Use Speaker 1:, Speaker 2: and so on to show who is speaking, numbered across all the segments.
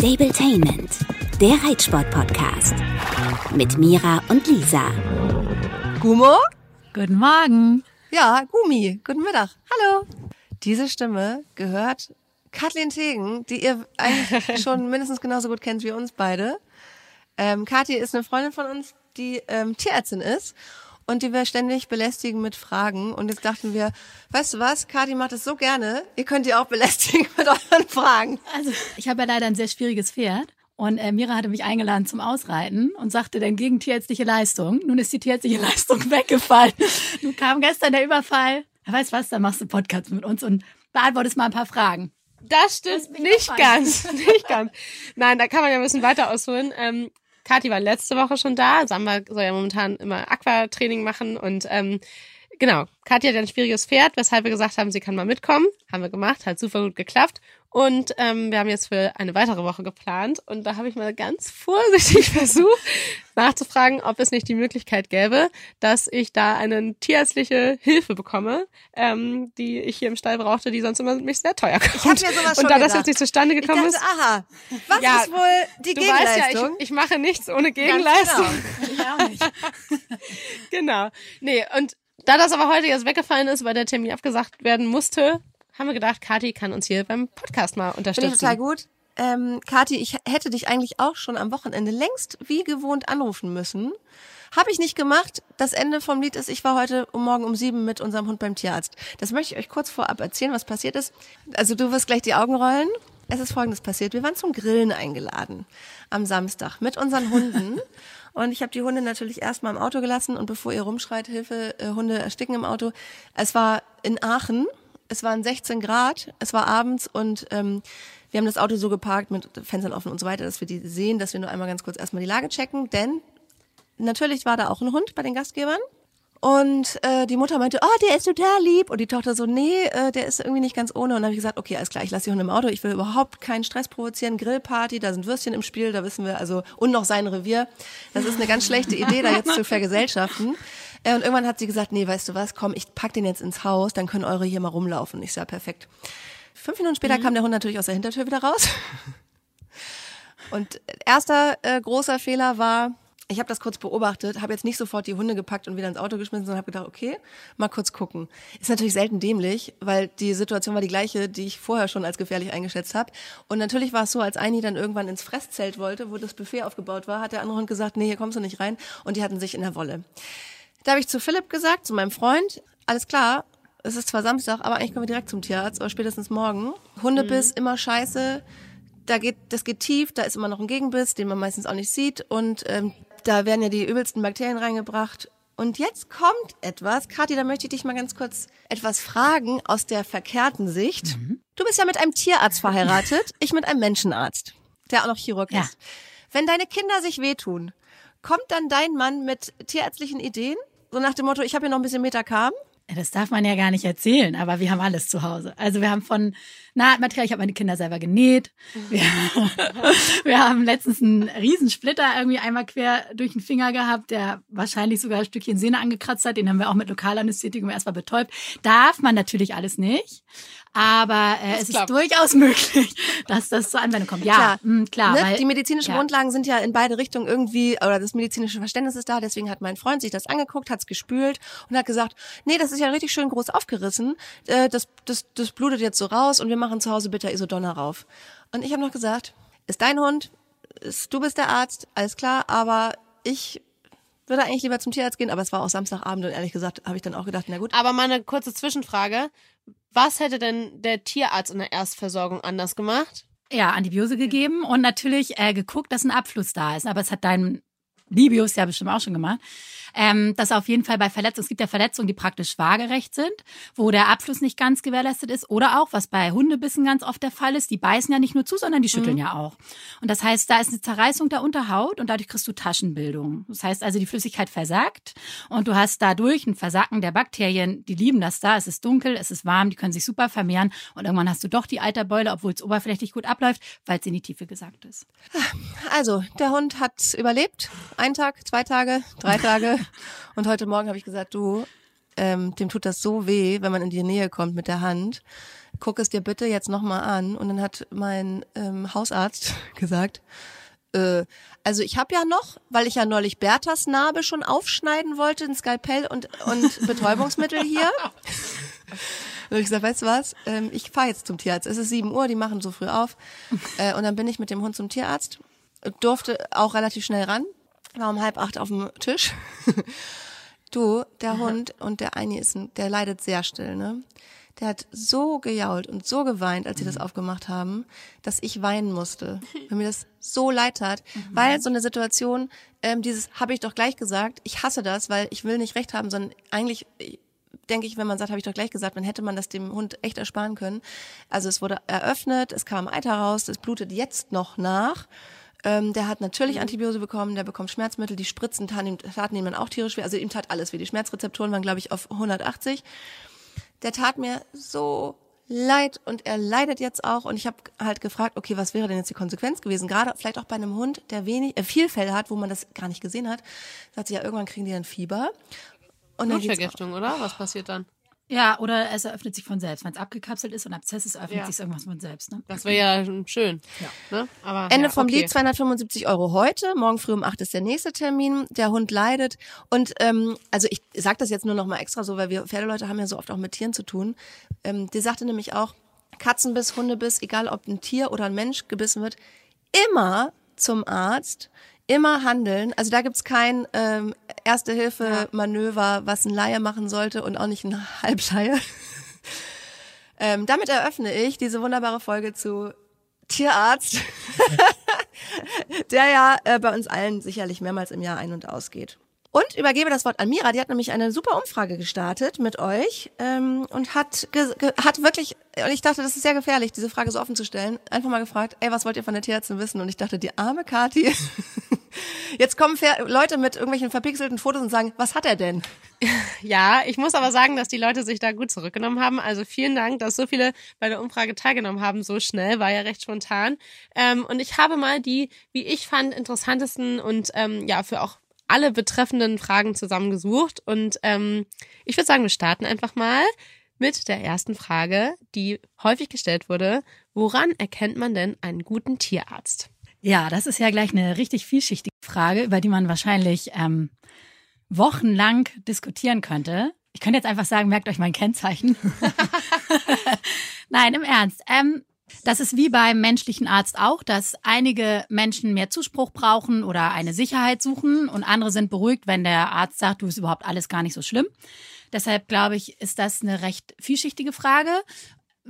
Speaker 1: Stabletainment, der Reitsport-Podcast. Mit Mira und Lisa.
Speaker 2: Gummo?
Speaker 3: Guten Morgen.
Speaker 2: Ja, Gumi. Guten Mittag. Hallo. Diese Stimme gehört Kathleen Tegen, die ihr eigentlich schon mindestens genauso gut kennt wie uns beide. Ähm, Kathi ist eine Freundin von uns, die ähm, Tierärztin ist und die wir ständig belästigen mit Fragen. Und jetzt dachten wir, weißt du was, Kathi macht es so gerne, ihr könnt ihr auch belästigen mit euren Fragen.
Speaker 3: Also, ich habe ja leider ein sehr schwieriges Pferd. Und äh, Mira hatte mich eingeladen zum Ausreiten und sagte dann gegen tierärztliche Leistung. Nun ist die tierärztliche Leistung weggefallen. Nun kam gestern der Überfall. Ja, weißt was, dann machst du Podcast mit uns und beantwortest mal ein paar Fragen.
Speaker 4: Das stimmt nicht ganz, nicht ganz. Nein, da kann man ja ein bisschen weiter ausholen. Ähm, Kathi war letzte Woche schon da. Samba soll ja momentan immer Aquatraining machen und ähm, genau, Kathi hat ein schwieriges Pferd, weshalb wir gesagt haben, sie kann mal mitkommen. Haben wir gemacht, hat super gut geklappt. Und ähm, wir haben jetzt für eine weitere Woche geplant. Und da habe ich mal ganz vorsichtig versucht, nachzufragen, ob es nicht die Möglichkeit gäbe, dass ich da eine tierärztliche Hilfe bekomme, ähm, die ich hier im Stall brauchte, die sonst immer mich sehr teuer kommt.
Speaker 2: Ich mir sowas
Speaker 4: Und da das
Speaker 2: gedacht.
Speaker 4: jetzt nicht zustande
Speaker 2: Ich
Speaker 4: gekommen
Speaker 2: dachte,
Speaker 4: ist,
Speaker 2: aha, was
Speaker 4: Ja,
Speaker 2: ist wohl die
Speaker 4: du weißt ja,
Speaker 2: Gegenleistung?
Speaker 4: ich, ich mache nichts ohne
Speaker 2: Ganz
Speaker 4: Gegenleistung.
Speaker 2: genau.
Speaker 3: Ich auch nicht.
Speaker 4: Genau. Nee, und da das aber heute jetzt weggefallen ist, weil der Termin abgesagt werden musste, haben wir gedacht, Kathi kann uns hier beim Podcast mal
Speaker 2: Finde ich
Speaker 4: unterstützen.
Speaker 2: total gut. Ähm, Kathi, ich hätte dich eigentlich auch schon am Wochenende längst wie gewohnt anrufen müssen. Habe ich nicht gemacht. Das Ende vom Lied ist, ich war heute um morgen um sieben mit unserem Hund beim Tierarzt. Das möchte ich euch kurz vorab erzählen, was passiert ist. Also du wirst gleich die Augen rollen. Es ist Folgendes passiert. Wir waren zum Grillen eingeladen am Samstag mit unseren Hunden. Und ich habe die Hunde natürlich erstmal im Auto gelassen und bevor ihr rumschreit, Hilfe, äh, Hunde ersticken im Auto. Es war in Aachen, es waren 16 Grad, es war abends und ähm, wir haben das Auto so geparkt mit Fenstern offen und so weiter, dass wir die sehen, dass wir nur einmal ganz kurz erstmal die Lage checken, denn natürlich war da auch ein Hund bei den Gastgebern. Und äh, die Mutter meinte, oh, der ist total lieb. Und die Tochter so, nee, äh, der ist irgendwie nicht ganz ohne. Und dann habe ich gesagt, okay, alles klar, ich lasse die Hunde im Auto. Ich will überhaupt keinen Stress provozieren. Grillparty, da sind Würstchen im Spiel, da wissen wir, also, und noch sein Revier. Das ist eine ganz schlechte Idee, da jetzt zu vergesellschaften. Äh, und irgendwann hat sie gesagt, nee, weißt du was, komm, ich pack den jetzt ins Haus, dann können eure hier mal rumlaufen. Ich sag, perfekt. Fünf Minuten später kam der Hund natürlich aus der Hintertür wieder raus. Und erster äh, großer Fehler war, ich habe das kurz beobachtet, habe jetzt nicht sofort die Hunde gepackt und wieder ins Auto geschmissen, sondern habe gedacht, okay, mal kurz gucken. Ist natürlich selten dämlich, weil die Situation war die gleiche, die ich vorher schon als gefährlich eingeschätzt habe. Und natürlich war es so, als Eini dann irgendwann ins Fresszelt wollte, wo das Buffet aufgebaut war, hat der andere Hund gesagt, nee, hier kommst du nicht rein. Und die hatten sich in der Wolle. Da habe ich zu Philipp gesagt, zu meinem Freund, alles klar, es ist zwar Samstag, aber eigentlich können wir direkt zum Tierarzt, oder spätestens morgen. Hundebiss, immer scheiße. Da geht, das geht tief, da ist immer noch ein Gegenbiss, den man meistens auch nicht sieht. Und ähm, da werden ja die übelsten Bakterien reingebracht. Und jetzt kommt etwas. Kathi, da möchte ich dich mal ganz kurz etwas fragen aus der verkehrten Sicht. Du bist ja mit einem Tierarzt verheiratet, ich mit einem Menschenarzt, der auch noch Chirurg
Speaker 3: Ja.
Speaker 2: ist. Wenn deine Kinder sich wehtun, kommt dann dein Mann mit tierärztlichen Ideen? So nach dem Motto, ich habe hier noch ein bisschen Metacam.
Speaker 3: Ja, Das darf man ja gar nicht erzählen, aber wir haben alles zu Hause. Also wir haben von Nahtmaterial, ich habe meine Kinder selber genäht. Wir, wir haben letztens einen Riesensplitter irgendwie einmal quer durch den Finger gehabt, der wahrscheinlich sogar ein Stückchen Sehne angekratzt hat. Den haben wir auch mit Lokalanästhetikum erstmal betäubt. Darf man natürlich alles nicht, aber äh, es ist
Speaker 4: klappt.
Speaker 3: durchaus möglich, dass das zur Anwendung kommt. Ja,
Speaker 2: Klar.
Speaker 3: mh, klar.
Speaker 2: ne?
Speaker 3: weil,
Speaker 2: die medizinischen
Speaker 3: ja.
Speaker 2: Grundlagen sind ja in beide Richtungen irgendwie, oder das medizinische Verständnis ist da, deswegen hat mein Freund sich das angeguckt, hat es gespült und hat gesagt, nee, das ist ja richtig schön groß aufgerissen, äh, das, das, das blutet jetzt so raus und wir machen zu Hause bitte Isodonna rauf. Und ich habe noch gesagt, ist dein Hund, ist, du bist der Arzt, alles klar, aber ich würde eigentlich lieber zum Tierarzt gehen, aber es war auch Samstagabend und ehrlich gesagt habe ich dann auch gedacht, na gut,
Speaker 4: Aber mal eine kurze Zwischenfrrage. Was hätte denn der Tierarzt in der Erstversorgung anders gemacht?
Speaker 3: ja, Antibiose gegeben und natürlich äh, geguckt, dass ein Abfluss da ist. Aber es hat dein Libius ja bestimmt auch schon gemacht. Ähm, dass auf jeden Fall bei Verletzungen, es gibt ja Verletzungen, die praktisch waagerecht sind, wo der Abfluss nicht ganz gewährleistet ist. Oder auch, was bei Hundebissen ganz oft der Fall ist, die beißen ja nicht nur zu, sondern die schütteln ja auch. Und das heißt, da ist eine Zerreißung der Unterhaut und dadurch kriegst du Taschenbildung. Das heißt also, die Flüssigkeit versackt und du hast dadurch ein Versacken der Bakterien, die lieben das da. Es ist dunkel, es ist warm, die können sich super vermehren und irgendwann hast du doch die Eiterbeule, obwohl es oberflächlich gut abläuft, weil es in die Tiefe gesackt ist.
Speaker 2: Also, der Hund hat überlebt. Ein Tag, zwei Tage, drei Tage. Und heute Morgen habe ich gesagt, du, ähm, dem tut das so weh, wenn man in die Nähe kommt mit der Hand. guck es dir bitte jetzt nochmal an. Und dann hat mein ähm, Hausarzt gesagt, äh, also ich habe ja noch, weil ich ja neulich Berthas Narbe schon aufschneiden wollte, ein Skalpell und, und Betäubungsmittel hier. Und ich gesagt, weißt du was, ähm, ich fahre jetzt zum Tierarzt. Es ist 7 Uhr, die machen so früh auf. Äh, und dann bin ich mit dem Hund zum Tierarzt, durfte auch relativ schnell ran, war um halb acht auf dem Tisch. du, der Hund und der Eini ist ein, der leidet sehr still, ne? Der hat so gejault und so geweint, als sie das aufgemacht haben, dass ich weinen musste, weil mir das so leid tat, weil so eine Situation, ähm, dieses habe ich doch gleich gesagt, ich hasse das, weil ich will nicht recht haben, sondern eigentlich denke ich, wenn man sagt, habe ich doch gleich gesagt, dann hätte man das dem Hund echt ersparen können. Also es wurde eröffnet, es kam Eiter raus, es blutet jetzt noch nach. Ähm, der hat natürlich Antibiose bekommen, der bekommt Schmerzmittel, die Spritzen taten ihm, taten ihm dann auch tierisch weh. Also ihm tat alles weh. Die Schmerzrezeptoren waren, glaube ich, auf 180. Der tat mir so leid und er leidet jetzt auch. Und ich habe halt gefragt, okay, was wäre denn jetzt die Konsequenz gewesen? Gerade vielleicht auch bei einem Hund, der wenig, äh, viel Fell hat, wo man das gar nicht gesehen hat. Sagt sie ja, irgendwann kriegen die dann Fieber. Und
Speaker 4: Blutvergiftung, oder? Was passiert dann?
Speaker 3: Ja, oder es eröffnet sich von selbst. Wenn es abgekapselt ist und Abszess ist, öffnet
Speaker 4: Ja.
Speaker 3: sich irgendwas von selbst. Ne?
Speaker 4: Das wäre ja schön. Ne? Aber,
Speaker 2: Ende
Speaker 4: ja,
Speaker 2: vom
Speaker 4: okay.
Speaker 2: Lied 275 Euro heute. Morgen früh um 8 ist der nächste Termin. Der Hund leidet. Und ähm, also ich sage das jetzt nur noch mal extra so, weil wir Pferdeleute haben ja so oft auch mit Tieren zu tun. Ähm, die sagte nämlich auch, Katzenbiss, Hundebiss, egal ob ein Tier oder ein Mensch gebissen wird, immer zum Arzt, immer handeln. Also da gibt's kein ähm, Erste-Hilfe-Manöver, was ein Laie machen sollte und auch nicht ein Halbscheier. ähm, damit eröffne ich diese wunderbare Folge zu Tierarzt, der ja äh, bei uns allen sicherlich mehrmals im Jahr ein- und ausgeht. Und übergebe das Wort an Mira. Die hat nämlich eine super Umfrage gestartet mit euch ähm, und hat hat wirklich, und ich dachte, das ist sehr gefährlich, diese Frage so offen zu stellen. Einfach mal gefragt, ey, was wollt ihr von der Tierärztin wissen? Und ich dachte, die arme Kati. Jetzt kommen Leute mit irgendwelchen verpixelten Fotos und sagen, was hat er denn?
Speaker 4: Ja, ich muss aber sagen, dass die Leute sich da gut zurückgenommen haben. Also vielen Dank, dass so viele bei der Umfrage teilgenommen haben. So schnell, war ja recht spontan. Ähm, und ich habe mal die, wie ich fand, interessantesten und ähm, ja, für auch alle betreffenden Fragen zusammengesucht. Und ähm, ich würde sagen, wir starten einfach mal mit der ersten Frage, die häufig gestellt wurde. Woran erkennt man denn einen guten Tierarzt?
Speaker 3: Ja, das ist ja gleich eine richtig vielschichtige Frage, über die man wahrscheinlich ähm, wochenlang diskutieren könnte. Ich könnte jetzt einfach sagen, merkt euch mein Kennzeichen. Nein, im Ernst. Ähm, das ist wie beim menschlichen Arzt auch, dass einige Menschen mehr Zuspruch brauchen oder eine Sicherheit suchen und andere sind beruhigt, wenn der Arzt sagt, du ist überhaupt alles gar nicht so schlimm. Deshalb glaube ich, ist das eine recht vielschichtige Frage.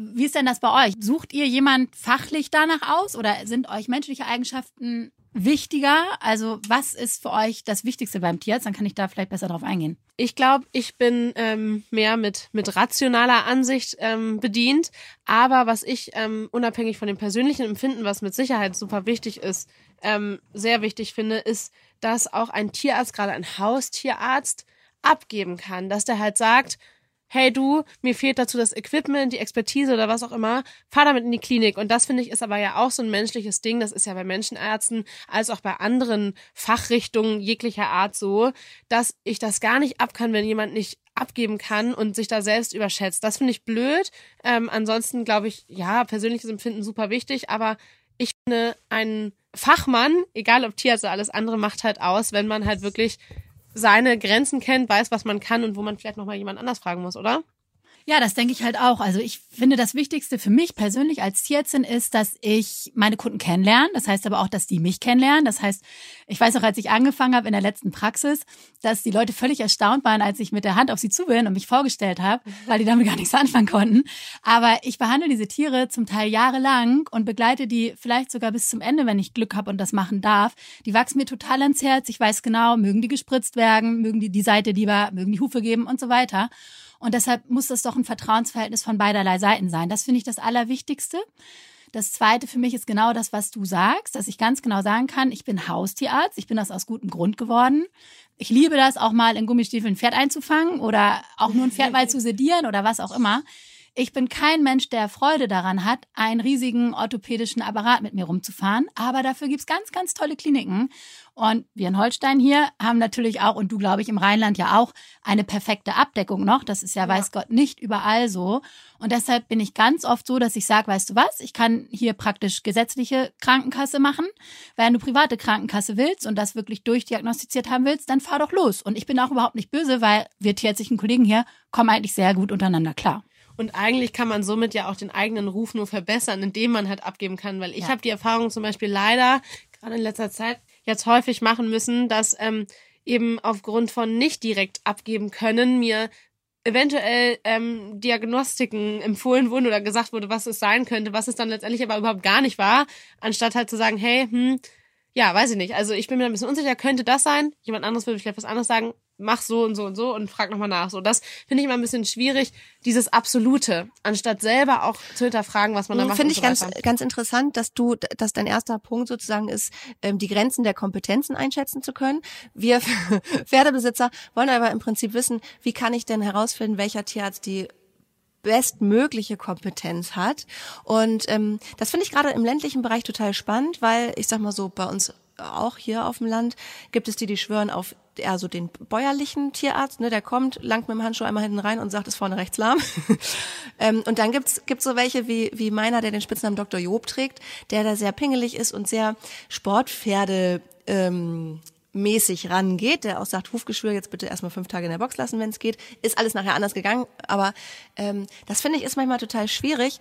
Speaker 3: Wie ist denn das bei euch? Sucht ihr jemand fachlich danach aus oder sind euch menschliche Eigenschaften wichtiger? Also was ist für euch das Wichtigste beim Tierarzt? Dann kann ich da vielleicht besser drauf eingehen.
Speaker 4: Ich glaube, ich bin ähm, mehr mit, mit rationaler Ansicht ähm, bedient. Aber was ich ähm, unabhängig von dem persönlichen Empfinden, was mit Sicherheit super wichtig ist, ähm, sehr wichtig finde, ist, dass auch ein Tierarzt, gerade ein Haustierarzt, abgeben kann. Dass der halt sagt, hey du, mir fehlt dazu das Equipment, die Expertise oder was auch immer, fahr damit in die Klinik. Und das finde ich ist aber ja auch so ein menschliches Ding. Das ist ja bei Menschenärzten als auch bei anderen Fachrichtungen jeglicher Art so, dass ich das gar nicht ab kann, wenn jemand nicht abgeben kann und sich da selbst überschätzt. Das finde ich blöd. Ähm, ansonsten glaube ich, ja, persönliches Empfinden super wichtig, aber ich finde, ein Fachmann, egal ob Tierarzt oder alles andere, macht halt aus, wenn man halt wirklich seine Grenzen kennt, weiß, was man kann und wo man vielleicht nochmal jemand anders fragen muss, oder?
Speaker 3: Ja, das denke ich halt auch. Also ich finde, das Wichtigste für mich persönlich als Tierärztin ist, dass ich meine Kunden kennenlerne. Das heißt aber auch, dass die mich kennenlernen. Das heißt, ich weiß auch, als ich angefangen habe in der letzten Praxis, dass die Leute völlig erstaunt waren, als ich mit der Hand auf sie zu bin und mich vorgestellt habe, weil die damit gar nichts anfangen konnten. Aber ich behandle diese Tiere zum Teil jahrelang und begleite die vielleicht sogar bis zum Ende, wenn ich Glück habe und das machen darf. Die wachsen mir total ans Herz. Ich weiß genau, mögen die gespritzt werden, mögen die die Seite lieber, mögen die Hufe geben und so weiter. Und deshalb muss das doch ein Vertrauensverhältnis von beiderlei Seiten sein. Das finde ich das Allerwichtigste. Das zweite für mich ist genau das, was du sagst, dass ich ganz genau sagen kann, ich bin Haustierarzt, ich bin das aus gutem Grund geworden. Ich liebe das auch mal in Gummistiefeln ein Pferd einzufangen oder auch nur ein Pferd mal zu sedieren oder was auch immer. Ich bin kein Mensch, der Freude daran hat, einen riesigen orthopädischen Apparat mit mir rumzufahren. Aber dafür gibt's ganz, ganz tolle Kliniken. Und wir in Holstein hier haben natürlich auch, und du glaube ich im Rheinland ja auch, eine perfekte Abdeckung noch. Das ist ja, ja. weiß Gott, nicht überall so. Und deshalb bin ich ganz oft so, dass ich sage, weißt du was, ich kann hier praktisch gesetzliche Krankenkasse machen. Wenn du private Krankenkasse willst und das wirklich durchdiagnostiziert haben willst, dann fahr doch los. Und ich bin auch überhaupt nicht böse, weil wir tierärztlichen Kollegen hier kommen eigentlich sehr gut untereinander klar.
Speaker 4: Und eigentlich kann man somit ja auch den eigenen Ruf nur verbessern, indem man halt abgeben kann. Weil ich ja. habe die Erfahrung zum Beispiel leider, gerade in letzter Zeit, jetzt häufig machen müssen, dass ähm, eben aufgrund von nicht direkt abgeben können mir eventuell ähm, Diagnostiken empfohlen wurden oder gesagt wurde, was es sein könnte, was es dann letztendlich aber überhaupt gar nicht war, anstatt halt zu sagen, hey, hm, ja, weiß ich nicht. Also ich bin mir ein bisschen unsicher, könnte das sein? Jemand anderes würde vielleicht was anderes sagen mach so und so und so und frag nochmal nach. So, das finde ich immer ein bisschen schwierig, dieses Absolute, anstatt selber auch zu hinterfragen, was man da hm, macht.
Speaker 2: Finde ich so ganz, ganz interessant, dass du, dass dein erster Punkt sozusagen ist, ähm, die Grenzen der Kompetenzen einschätzen zu können. Wir Pferdebesitzer wollen aber im Prinzip wissen, wie kann ich denn herausfinden, welcher Tierarzt die bestmögliche Kompetenz hat. Und ähm, das finde ich gerade im ländlichen Bereich total spannend, weil ich sag mal so, bei uns auch hier auf dem Land gibt es die, die schwören auf eher so den bäuerlichen Tierarzt, ne, der kommt, langt mit dem Handschuh einmal hinten rein und sagt, ist vorne rechts lahm. ähm, und dann gibt's gibt's so welche wie wie meiner, der den Spitznamen Dr. Job trägt, der da sehr pingelig ist und sehr Sportpferde ähm, mäßig rangeht, der auch sagt, Hufgeschwür jetzt bitte erstmal fünf Tage in der Box lassen, wenn es geht. Ist alles nachher anders gegangen, aber ähm, das finde ich ist manchmal total schwierig,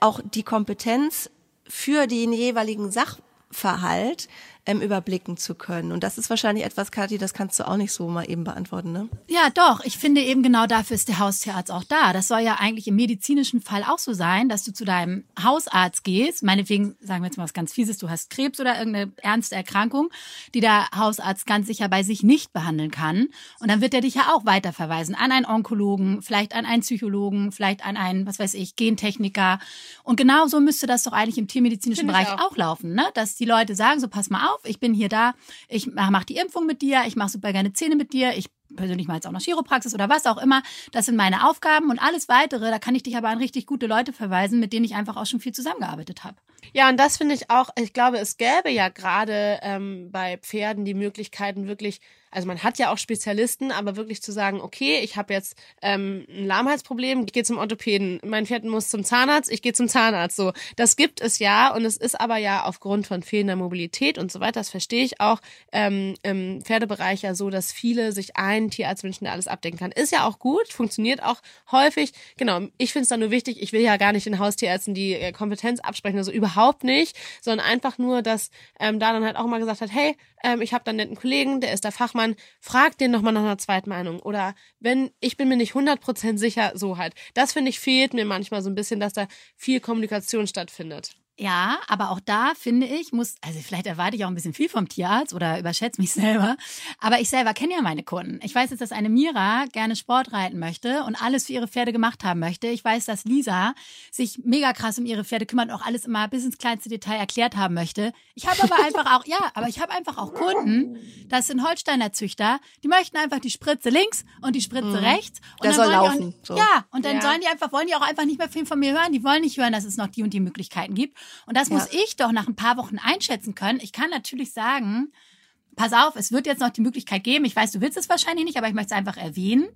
Speaker 2: auch die Kompetenz für den jeweiligen Sachverhalt ähm, überblicken zu können. Und das ist wahrscheinlich etwas, Kathi, das kannst du auch nicht so mal eben beantworten, ne?
Speaker 3: Ja, doch. Ich finde eben genau dafür ist der Haustierarzt auch da. Das soll ja eigentlich im medizinischen Fall auch so sein, dass du zu deinem Hausarzt gehst. Meinetwegen, sagen wir jetzt mal was ganz Fieses, du hast Krebs oder irgendeine ernste Erkrankung, die der Hausarzt ganz sicher bei sich nicht behandeln kann. Und dann wird er dich ja auch weiterverweisen an einen Onkologen, vielleicht an einen Psychologen, vielleicht an einen, was weiß ich, Gentechniker. Und genau so müsste das doch eigentlich im tiermedizinischen Bereich auch. auch laufen, ne? Dass die Leute sagen, so pass mal auf, auf, ich bin hier da, ich mache die Impfung mit dir, ich mache super gerne Zähne mit dir, ich persönlich mal jetzt auch noch Chiropraxis oder was auch immer. Das sind meine Aufgaben und alles weitere, da kann ich dich aber an richtig gute Leute verweisen, mit denen ich einfach auch schon viel zusammengearbeitet habe.
Speaker 4: Ja, und das finde ich auch, ich glaube, es gäbe ja gerade ähm, bei Pferden die Möglichkeiten wirklich also man hat ja auch Spezialisten, aber wirklich zu sagen, okay, ich habe jetzt ähm, ein Lahmheitsproblem, ich gehe zum Orthopäden, mein Pferd muss zum Zahnarzt, ich gehe zum Zahnarzt. So, das gibt es ja und es ist aber ja aufgrund von fehlender Mobilität und so weiter, das verstehe ich auch ähm, im Pferdebereich ja so, dass viele sich einen Tierarzt wünschen, der alles abdecken kann. Ist ja auch gut, funktioniert auch häufig. Genau, ich finde es dann nur wichtig, ich will ja gar nicht den Haustierärzten die äh, Kompetenz absprechen, also überhaupt nicht, sondern einfach nur, dass ähm, da dann halt auch mal gesagt hat, hey, ähm, ich habe da einen netten Kollegen, der ist der Fachmann, man fragt den nochmal nach einer Zweitmeinung. Oder wenn, ich bin mir nicht 100% sicher, so halt. Das finde ich fehlt mir manchmal so ein bisschen, dass da viel Kommunikation stattfindet.
Speaker 3: Ja, aber auch da finde ich, muss, also vielleicht erwarte ich auch ein bisschen viel vom Tierarzt oder überschätze mich selber. Aber ich selber kenne ja meine Kunden. Ich weiß jetzt, dass eine Mira gerne Sport reiten möchte und alles für ihre Pferde gemacht haben möchte. Ich weiß, dass Lisa sich mega krass um ihre Pferde kümmert und auch alles immer bis ins kleinste Detail erklärt haben möchte. Ich habe aber einfach auch, ja, aber ich habe einfach auch Kunden, das sind Holsteiner Züchter, die möchten einfach die Spritze links und die Spritze mhm. rechts. Und
Speaker 2: Der soll laufen.
Speaker 3: Auch, so. Ja, und dann ja. sollen die einfach, wollen die auch einfach nicht mehr viel von mir hören. Die wollen nicht hören, dass es noch die und die Möglichkeiten gibt. Und das ja. muss ich doch nach ein paar Wochen einschätzen können. Ich kann natürlich sagen, pass auf, es wird jetzt noch die Möglichkeit geben. Ich weiß, du willst es wahrscheinlich nicht, aber ich möchte es einfach erwähnen.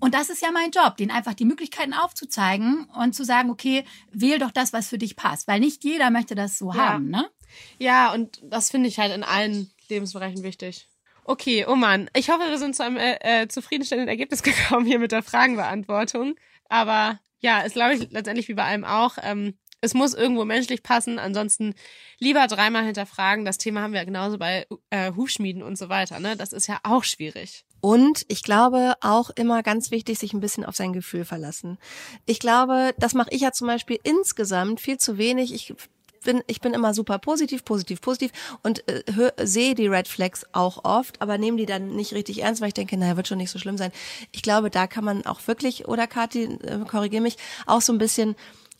Speaker 3: Und das ist ja mein Job, den einfach die Möglichkeiten aufzuzeigen und zu sagen, okay, wähl doch das, was für dich passt. Weil nicht jeder möchte das so ja. haben, ne?
Speaker 4: Ja, und das finde ich halt in allen Lebensbereichen wichtig. Okay, oh Mann. Ich hoffe, wir sind zu einem äh, äh, zufriedenstellenden Ergebnis gekommen hier mit der Fragenbeantwortung. Aber ja, ist glaube ich letztendlich wie bei allem auch. Ähm, es muss irgendwo menschlich passen. Ansonsten lieber dreimal hinterfragen. Das Thema haben wir genauso bei äh, Hufschmieden und so weiter. Ne? Das ist ja auch schwierig.
Speaker 2: Und ich glaube auch immer ganz wichtig, sich ein bisschen auf sein Gefühl verlassen. Ich glaube, das mache ich ja zum Beispiel insgesamt viel zu wenig. Ich bin, ich bin immer super positiv, positiv, positiv und äh, sehe die Red Flags auch oft, aber nehme die dann nicht richtig ernst, weil ich denke, naja, wird schon nicht so schlimm sein. Ich glaube, da kann man auch wirklich, oder Kathi, äh, korrigier mich, auch so ein bisschen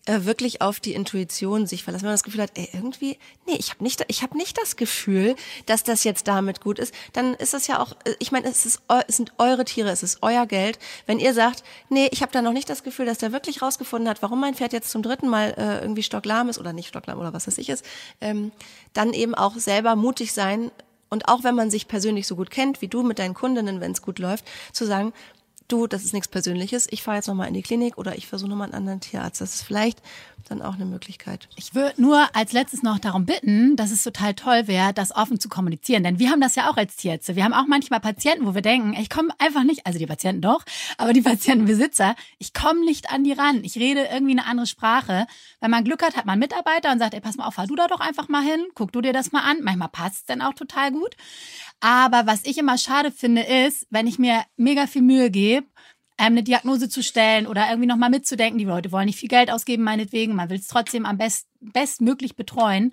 Speaker 2: äh, wirklich auf die Intuition sich verlassen. Wenn man das Gefühl hat, ey, irgendwie, nee, ich habe nicht, ich habe nicht das Gefühl, dass das jetzt damit gut ist, dann ist das ja auch, äh, ich meine, es, ist, es sind eure Tiere, es ist euer Geld. Wenn ihr sagt, nee, ich habe da noch nicht das Gefühl, dass der wirklich rausgefunden hat, warum mein Pferd jetzt zum dritten Mal äh, irgendwie stocklahm ist oder nicht stocklahm oder was weiß ich ist, ähm, dann eben auch selber mutig sein und auch wenn man sich persönlich so gut kennt wie du mit deinen Kundinnen, wenn es gut läuft, zu sagen, du, das ist nichts Persönliches, ich fahre jetzt nochmal in die Klinik oder ich versuche nochmal einen anderen Tierarzt. Das ist vielleicht dann auch eine Möglichkeit.
Speaker 3: Ich würde nur als letztes noch darum bitten, dass es total toll wäre, das offen zu kommunizieren. Denn wir haben das ja auch als Tierärzte. Wir haben auch manchmal Patienten, wo wir denken, ich komme einfach nicht, also die Patienten doch, aber die Patientenbesitzer, ich komme nicht an die ran. Ich rede irgendwie eine andere Sprache. Wenn man Glück hat, hat man Mitarbeiter und sagt, ey, pass mal auf, fahr du da doch einfach mal hin, guck du dir das mal an. Manchmal passt es dann auch total gut. Aber was ich immer schade finde, ist, wenn ich mir mega viel Mühe gebe, ähm, eine Diagnose zu stellen oder irgendwie nochmal mitzudenken. Die Leute wollen nicht viel Geld ausgeben, meinetwegen. Man will es trotzdem am best, bestmöglich betreuen.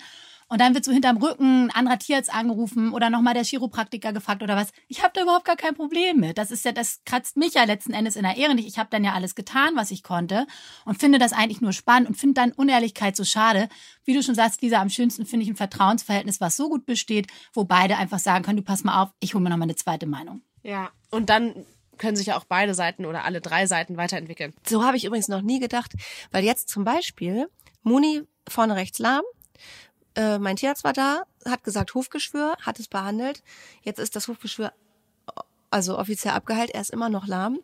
Speaker 3: Und dann wird so hinterm Rücken ein anderer Tierarzt angerufen oder nochmal der Chiropraktiker gefragt oder was. Ich habe da überhaupt gar kein Problem mit. Das ist ja, das kratzt mich ja letzten Endes in der Ehre nicht. Ich habe dann ja alles getan, was ich konnte und finde das eigentlich nur spannend und finde dann Unehrlichkeit so schade. Wie du schon sagst, Lisa, am schönsten finde ich ein Vertrauensverhältnis, was so gut besteht, wo beide einfach sagen können, du pass mal auf, ich hole mir nochmal eine zweite Meinung.
Speaker 4: Ja, und dann können sich ja auch beide Seiten oder alle drei Seiten weiterentwickeln.
Speaker 2: So habe ich übrigens noch nie gedacht, weil jetzt zum Beispiel Muni vorne rechts lahm, äh, mein Tierarzt war da, hat gesagt Hufgeschwür, hat es behandelt. Jetzt ist das Hufgeschwür also offiziell abgeheilt, er ist immer noch lahm.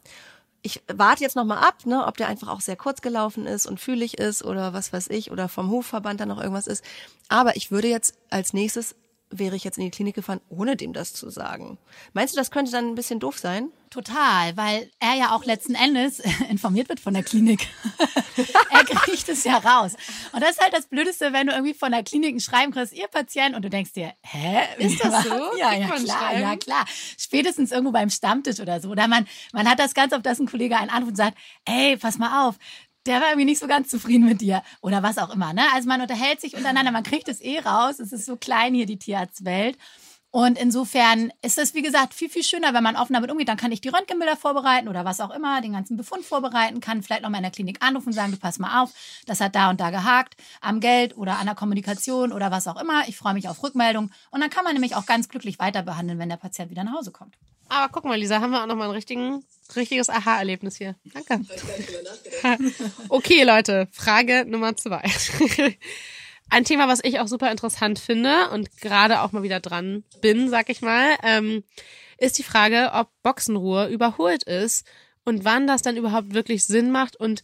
Speaker 2: Ich warte jetzt noch mal ab, ne, ob der einfach auch sehr kurz gelaufen ist und fühlig ist oder was weiß ich oder vom Hufverband dann noch irgendwas ist. Aber ich würde jetzt als nächstes wäre ich jetzt in die Klinik gefahren, ohne dem das zu sagen. Meinst du, das könnte dann ein bisschen doof sein?
Speaker 3: Total, weil er ja auch letzten Endes informiert wird von der Klinik. er kriegt es ja raus. Und das ist halt das Blödeste, wenn du irgendwie von der Klinik ein Schreiben kriegst, ihr Patient, und du denkst dir, hä?
Speaker 4: Ist das so?
Speaker 3: Ja, ja, klar, ja, klar. Spätestens irgendwo beim Stammtisch oder so. Oder man, man hat das ganz oft, dass ein Kollege einen anruft und sagt, ey, pass mal auf, der war irgendwie nicht so ganz zufrieden mit dir oder was auch immer. Ne? Also man unterhält sich untereinander, man kriegt es eh raus. Es ist so klein hier, die Tierarztwelt. Und insofern ist es, wie gesagt, viel, viel schöner, wenn man offen damit umgeht. Dann kann ich die Röntgenbilder vorbereiten oder was auch immer, den ganzen Befund vorbereiten, kann vielleicht noch mal in der Klinik anrufen und sagen, du pass mal auf, das hat da und da gehakt, am Geld oder an der Kommunikation oder was auch immer. Ich freue mich auf Rückmeldung. Und dann kann man nämlich auch ganz glücklich weiter behandeln, wenn der Patient wieder nach Hause kommt.
Speaker 4: Aber guck mal, Lisa, haben wir auch noch mal ein richtigen, richtiges Aha-Erlebnis hier. Danke. okay, Leute, Frage Nummer zwei. ein Thema, was ich auch super interessant finde und gerade auch mal wieder dran bin, sag ich mal, ähm, ist die Frage, ob Boxenruhe überholt ist und wann das dann überhaupt wirklich Sinn macht und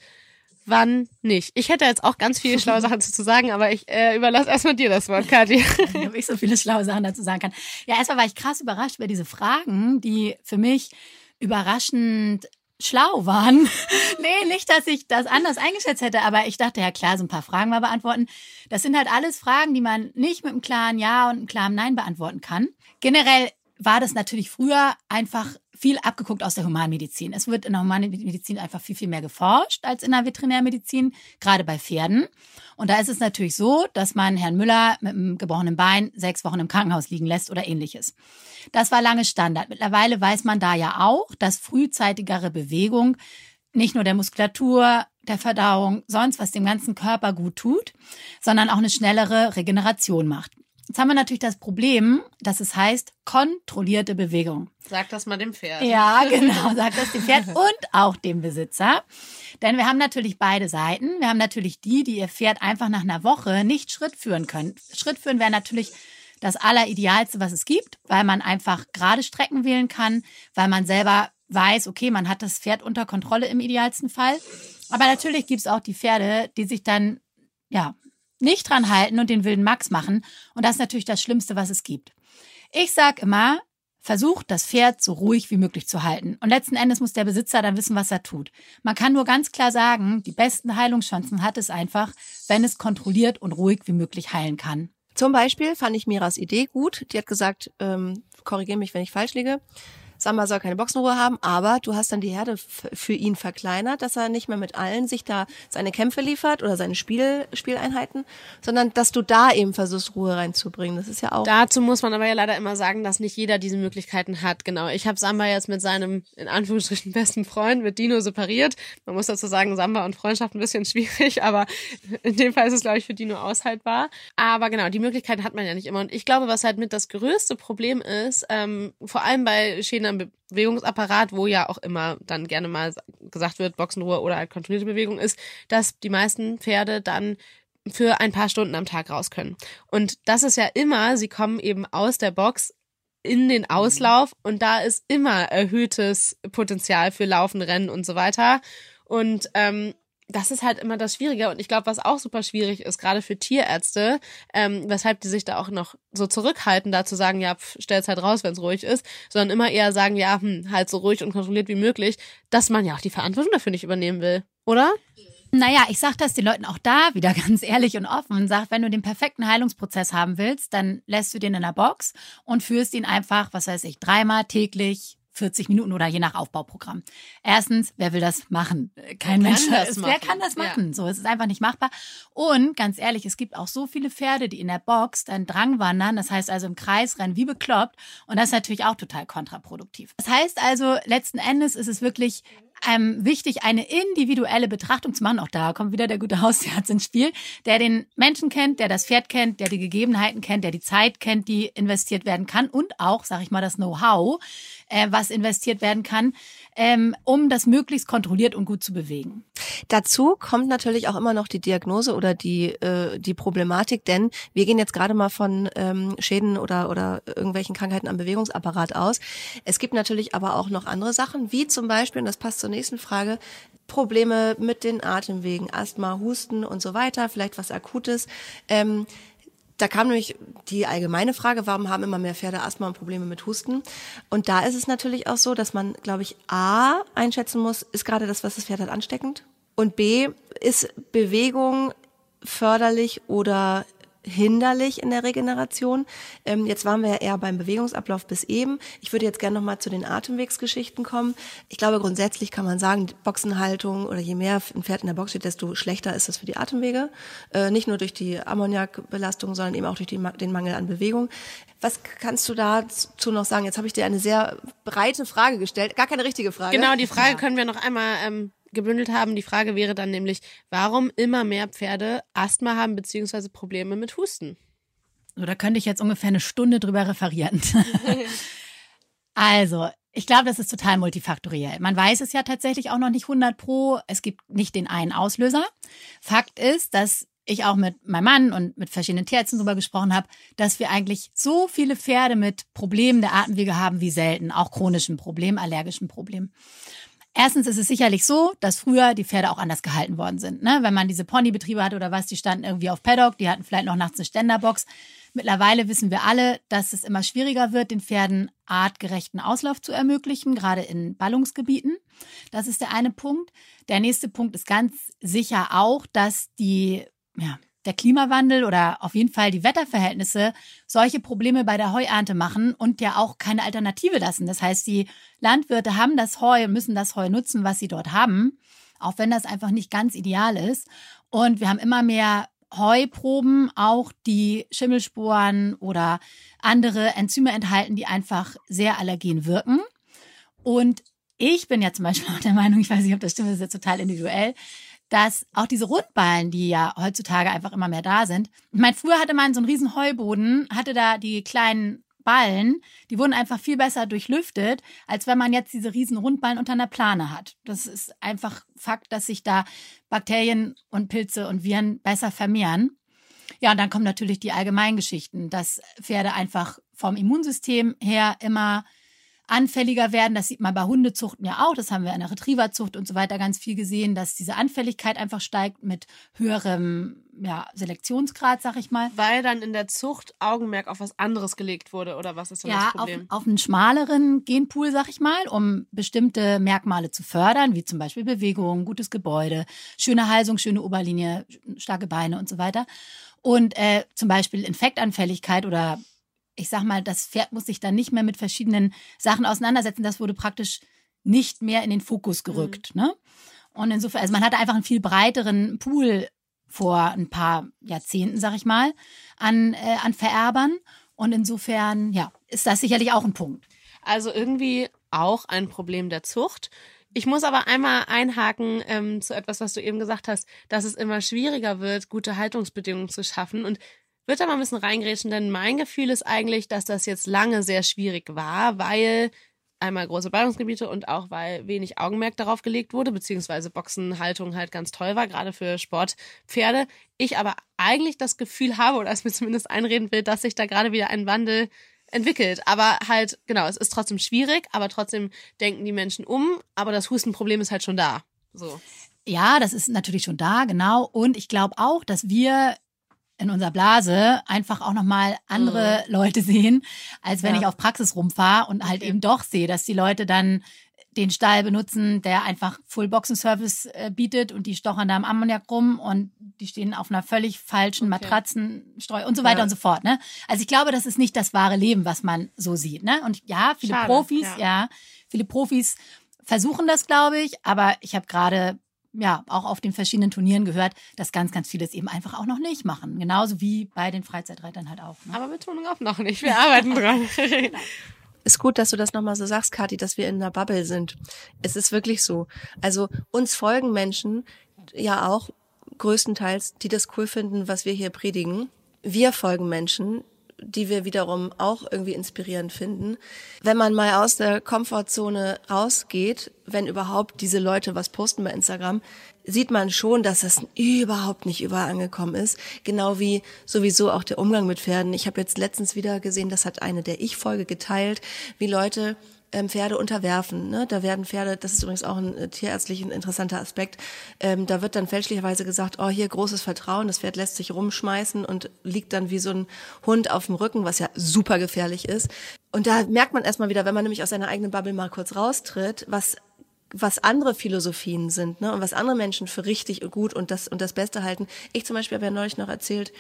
Speaker 4: wann nicht. Ich hätte jetzt auch ganz viele schlaue Sachen zu sagen, aber ich äh, überlasse erstmal dir das Wort, Kathi.
Speaker 3: Ob ich so viele schlaue Sachen dazu sagen kann. Ja, erstmal war ich krass überrascht über diese Fragen, die für mich überraschend schlau waren. nee, nicht, dass ich das anders eingeschätzt hätte, aber ich dachte, ja klar, so ein paar Fragen mal beantworten. Das sind halt alles Fragen, die man nicht mit einem klaren Ja und einem klaren Nein beantworten kann. Generell war das natürlich früher einfach viel abgeguckt aus der Humanmedizin. Es wird in der Humanmedizin einfach viel, viel mehr geforscht als in der Veterinärmedizin, gerade bei Pferden. Und da ist es natürlich so, dass man Herrn Müller mit einem gebrochenen Bein sechs Wochen im Krankenhaus liegen lässt oder ähnliches. Das war lange Standard. Mittlerweile weiß man da ja auch, dass frühzeitigere Bewegung nicht nur der Muskulatur, der Verdauung, sonst was dem ganzen Körper gut tut, sondern auch eine schnellere Regeneration macht. Jetzt haben wir natürlich das Problem, dass es heißt kontrollierte Bewegung.
Speaker 4: Sag das mal dem Pferd.
Speaker 3: Ja, genau, sag das dem Pferd und auch dem Besitzer. Denn wir haben natürlich beide Seiten. Wir haben natürlich die, die ihr Pferd einfach nach einer Woche nicht Schritt führen können. Schritt führen wäre natürlich das Alleridealste, was es gibt, weil man einfach gerade Strecken wählen kann, weil man selber weiß, okay, man hat das Pferd unter Kontrolle im idealsten Fall. Aber natürlich gibt es auch die Pferde, die sich dann ja nicht dran halten und den wilden Max machen. Und das ist natürlich das Schlimmste, was es gibt. Ich sag immer, versucht das Pferd so ruhig wie möglich zu halten. Und letzten Endes muss der Besitzer dann wissen, was er tut. Man kann nur ganz klar sagen, die besten Heilungschancen hat es einfach, wenn es kontrolliert und ruhig wie möglich heilen kann.
Speaker 2: Zum Beispiel fand ich Miras Idee gut. Die hat gesagt, ähm, korrigiere mich, wenn ich falsch liege, Samba soll keine Boxenruhe haben, aber du hast dann die Herde für ihn verkleinert, dass er nicht mehr mit allen sich da seine Kämpfe liefert oder seine Spiel, Spieleinheiten, sondern dass du da eben versuchst, Ruhe reinzubringen. Das ist ja auch.
Speaker 4: Dazu muss man aber ja leider immer sagen, dass nicht jeder diese Möglichkeiten hat. Genau. Ich habe Samba jetzt mit seinem, in Anführungsstrichen, besten Freund, mit Dino separiert. Man muss dazu sagen, Samba und Freundschaft ein bisschen schwierig, aber in dem Fall ist es, glaube ich, für Dino aushaltbar. Aber genau, die Möglichkeiten hat man ja nicht immer. Und ich glaube, was halt mit das größte Problem ist, ähm, vor allem bei Schäden am Bewegungsapparat, wo ja auch immer dann gerne mal gesagt wird, Boxenruhe oder halt kontrollierte Bewegung ist, dass die meisten Pferde dann für ein paar Stunden am Tag raus können. Und das ist ja immer, sie kommen eben aus der Box in den Auslauf und da ist immer erhöhtes Potenzial für Laufen, Rennen und so weiter. Und ähm, das ist halt immer das Schwierige. Und ich glaube, was auch super schwierig ist, gerade für Tierärzte, ähm, weshalb die sich da auch noch so zurückhalten, da zu sagen, ja, pf, stell's halt raus, wenn es ruhig ist, sondern immer eher sagen, ja, hm, halt so ruhig und kontrolliert wie möglich, dass man ja auch die Verantwortung dafür nicht übernehmen will, oder?
Speaker 3: Naja, ich sag das den Leuten auch da wieder ganz ehrlich und offen und sag, wenn du den perfekten Heilungsprozess haben willst, dann lässt du den in der Box und führst ihn einfach, was weiß ich, dreimal täglich 40 Minuten oder je nach Aufbauprogramm. Erstens, wer will das machen? Kein wer Mensch. Das wer kann das machen? Ja. So, es ist einfach nicht machbar. Und ganz ehrlich, es gibt auch so viele Pferde, die in der Box dann Drang wandern. Das heißt also im Kreis rennen wie bekloppt. Und das ist natürlich auch total kontraproduktiv. Das heißt also, letzten Endes ist es wirklich ähm, wichtig, eine individuelle Betrachtung zu machen. Auch da kommt wieder der gute Hausarzt ins Spiel, der den Menschen kennt, der das Pferd kennt, der die Gegebenheiten kennt, der die Zeit kennt, die investiert werden kann und auch, sag ich mal, das Know-how, äh, was investiert werden kann, ähm, um das möglichst kontrolliert und gut zu bewegen.
Speaker 2: Dazu kommt natürlich auch immer noch die Diagnose oder die äh, die Problematik, denn wir gehen jetzt gerade mal von ähm, Schäden oder oder irgendwelchen Krankheiten am Bewegungsapparat aus. Es gibt natürlich aber auch noch andere Sachen, wie zum Beispiel, und das passt zur nächsten Frage, Probleme mit den Atemwegen, Asthma, Husten und so weiter, vielleicht was Akutes. Ähm, da kam nämlich die allgemeine Frage, warum haben immer mehr Pferde Asthma und Probleme mit Husten? Und da ist es natürlich auch so, dass man, glaube ich, A einschätzen muss, ist gerade das, was das Pferd hat, ansteckend? Und B, ist Bewegung förderlich oder hinderlich in der Regeneration. Ähm, jetzt waren wir ja eher beim Bewegungsablauf bis eben. Ich würde jetzt gerne nochmal zu den Atemwegsgeschichten kommen. Ich glaube, grundsätzlich kann man sagen, Boxenhaltung oder je mehr ein Pferd in der Box steht, desto schlechter ist das für die Atemwege. Äh, nicht nur durch die Ammoniakbelastung, sondern eben auch durch die, den Mangel an Bewegung. Was kannst du dazu noch sagen? Jetzt habe ich dir eine sehr breite Frage gestellt. Gar keine richtige Frage.
Speaker 4: Genau, die Frage ja. können wir noch einmal ähm, gebündelt haben. Die Frage wäre dann nämlich, warum immer mehr Pferde Asthma haben beziehungsweise Probleme mit Husten?
Speaker 3: So, da könnte ich jetzt ungefähr eine Stunde drüber referieren. also, ich glaube, das ist total multifaktoriell. Man weiß es ja tatsächlich auch noch nicht 100 pro. Es gibt nicht den einen Auslöser. Fakt ist, dass ich auch mit meinem Mann und mit verschiedenen Tierärzten darüber gesprochen habe, dass wir eigentlich so viele Pferde mit Problemen der Atemwege haben wie selten, auch chronischen Problemen, allergischen Problemen. Erstens ist es sicherlich so, dass früher die Pferde auch anders gehalten worden sind. Ne? Wenn man diese Ponybetriebe hatte oder was, die standen irgendwie auf Paddock, die hatten vielleicht noch nachts eine Ständerbox. Mittlerweile wissen wir alle, dass es immer schwieriger wird, den Pferden artgerechten Auslauf zu ermöglichen, gerade in Ballungsgebieten. Das ist der eine Punkt. Der nächste Punkt ist ganz sicher auch, dass die ja, der Klimawandel oder auf jeden Fall die Wetterverhältnisse solche Probleme bei der Heuernte machen und ja auch keine Alternative lassen. Das heißt, die Landwirte haben das Heu, müssen das Heu nutzen, was sie dort haben, auch wenn das einfach nicht ganz ideal ist. Und wir haben immer mehr Heuproben, auch die Schimmelsporen oder andere Enzyme enthalten, die einfach sehr allergen wirken. Und ich bin ja zum Beispiel auch der Meinung, ich weiß nicht, ob das stimmt, das ist jetzt total individuell, dass auch diese Rundballen, die ja heutzutage einfach immer mehr da sind. Ich meine, früher hatte man so einen riesen Heuboden, hatte da die kleinen Ballen, die wurden einfach viel besser durchlüftet, als wenn man jetzt diese riesen Rundballen unter einer Plane hat. Das ist einfach Fakt, dass sich da Bakterien und Pilze und Viren besser vermehren. Ja, und dann kommen natürlich die Allgemeingeschichten, dass Pferde einfach vom Immunsystem her immer anfälliger werden. Das sieht man bei Hundezuchten ja auch. Das haben wir in der Retrieverzucht und so weiter ganz viel gesehen, dass diese Anfälligkeit einfach steigt mit höherem ja, Selektionsgrad, sag ich mal.
Speaker 4: Weil dann in der Zucht Augenmerk auf was anderes gelegt wurde oder was ist dann
Speaker 3: ja,
Speaker 4: das Problem?
Speaker 3: Auf, auf einen schmaleren Genpool, sag ich mal, um bestimmte Merkmale zu fördern, wie zum Beispiel Bewegung, gutes Gebäude, schöne Halsung, schöne Oberlinie, starke Beine und so weiter. Und äh, zum Beispiel Infektanfälligkeit oder ich sag mal, das Pferd muss sich dann nicht mehr mit verschiedenen Sachen auseinandersetzen. Das wurde praktisch nicht mehr in den Fokus gerückt. Mhm. Ne? Und insofern, also man hatte einfach einen viel breiteren Pool vor ein paar Jahrzehnten, sag ich mal, an, äh, an Vererbern. Und insofern, ja, ist das sicherlich auch ein Punkt.
Speaker 4: Also irgendwie auch ein Problem der Zucht. Ich muss aber einmal einhaken ähm, zu etwas, was du eben gesagt hast, dass es immer schwieriger wird, gute Haltungsbedingungen zu schaffen. Und wird da mal ein bisschen reingrätschen, denn mein Gefühl ist eigentlich, dass das jetzt lange sehr schwierig war, weil einmal große Ballungsgebiete und auch weil wenig Augenmerk darauf gelegt wurde, beziehungsweise Boxenhaltung halt ganz toll war, gerade für Sportpferde. Ich aber eigentlich das Gefühl habe, oder es mir zumindest einreden will, dass sich da gerade wieder ein Wandel entwickelt. Aber halt, genau, es ist trotzdem schwierig, aber trotzdem denken die Menschen um, aber das Hustenproblem ist halt schon da. So.
Speaker 3: Ja, das ist natürlich schon da, genau. Und ich glaube auch, dass wir in unserer Blase einfach auch nochmal andere mhm. Leute sehen, als wenn ja. ich auf Praxis rumfahre und halt okay. eben doch sehe, dass die Leute dann den Stall benutzen, der einfach Full Boxen Service äh, bietet und die stochern da am Ammoniak rum und die stehen auf einer völlig falschen okay. Matratzenstreu und so weiter ja. und so fort. Ne? Also ich glaube, das ist nicht das wahre Leben, was man so sieht. Ne? Und ja, viele Schade, Profis, ja. ja, viele Profis versuchen das, glaube ich, aber ich habe gerade ja auch auf den verschiedenen Turnieren gehört, dass ganz, ganz viele es eben einfach auch noch nicht machen. Genauso wie bei den Freizeitreitern halt auch.
Speaker 4: Ne? Aber Betonung auf noch nicht. Wir arbeiten dran.
Speaker 2: Ist gut, dass du das nochmal so sagst, Kathi, dass wir in einer Bubble sind. Es ist wirklich so. Also uns folgen Menschen ja auch größtenteils, die das cool finden, was wir hier predigen. Wir folgen Menschen, die wir wiederum auch irgendwie inspirierend finden. Wenn man mal aus der Komfortzone rausgeht, wenn überhaupt diese Leute was posten bei Instagram, sieht man schon, dass das überhaupt nicht überall angekommen ist. Genau wie sowieso auch der Umgang mit Pferden. Ich habe jetzt letztens wieder gesehen, das hat eine der Ich-Folge geteilt, wie Leute ähm, Pferde unterwerfen. Ne? Da werden Pferde, das ist übrigens auch ein äh, tierärztlich interessanter Aspekt, ähm, da wird dann fälschlicherweise gesagt, oh, hier großes Vertrauen, das Pferd lässt sich rumschmeißen und liegt dann wie so ein Hund auf dem Rücken, was ja super gefährlich ist. Und da merkt man erstmal wieder, wenn man nämlich aus seiner eigenen Bubble mal kurz raustritt, was was andere Philosophien sind, ne, und was andere Menschen für richtig gut und das und das Beste halten. Ich zum Beispiel habe ja neulich noch erzählt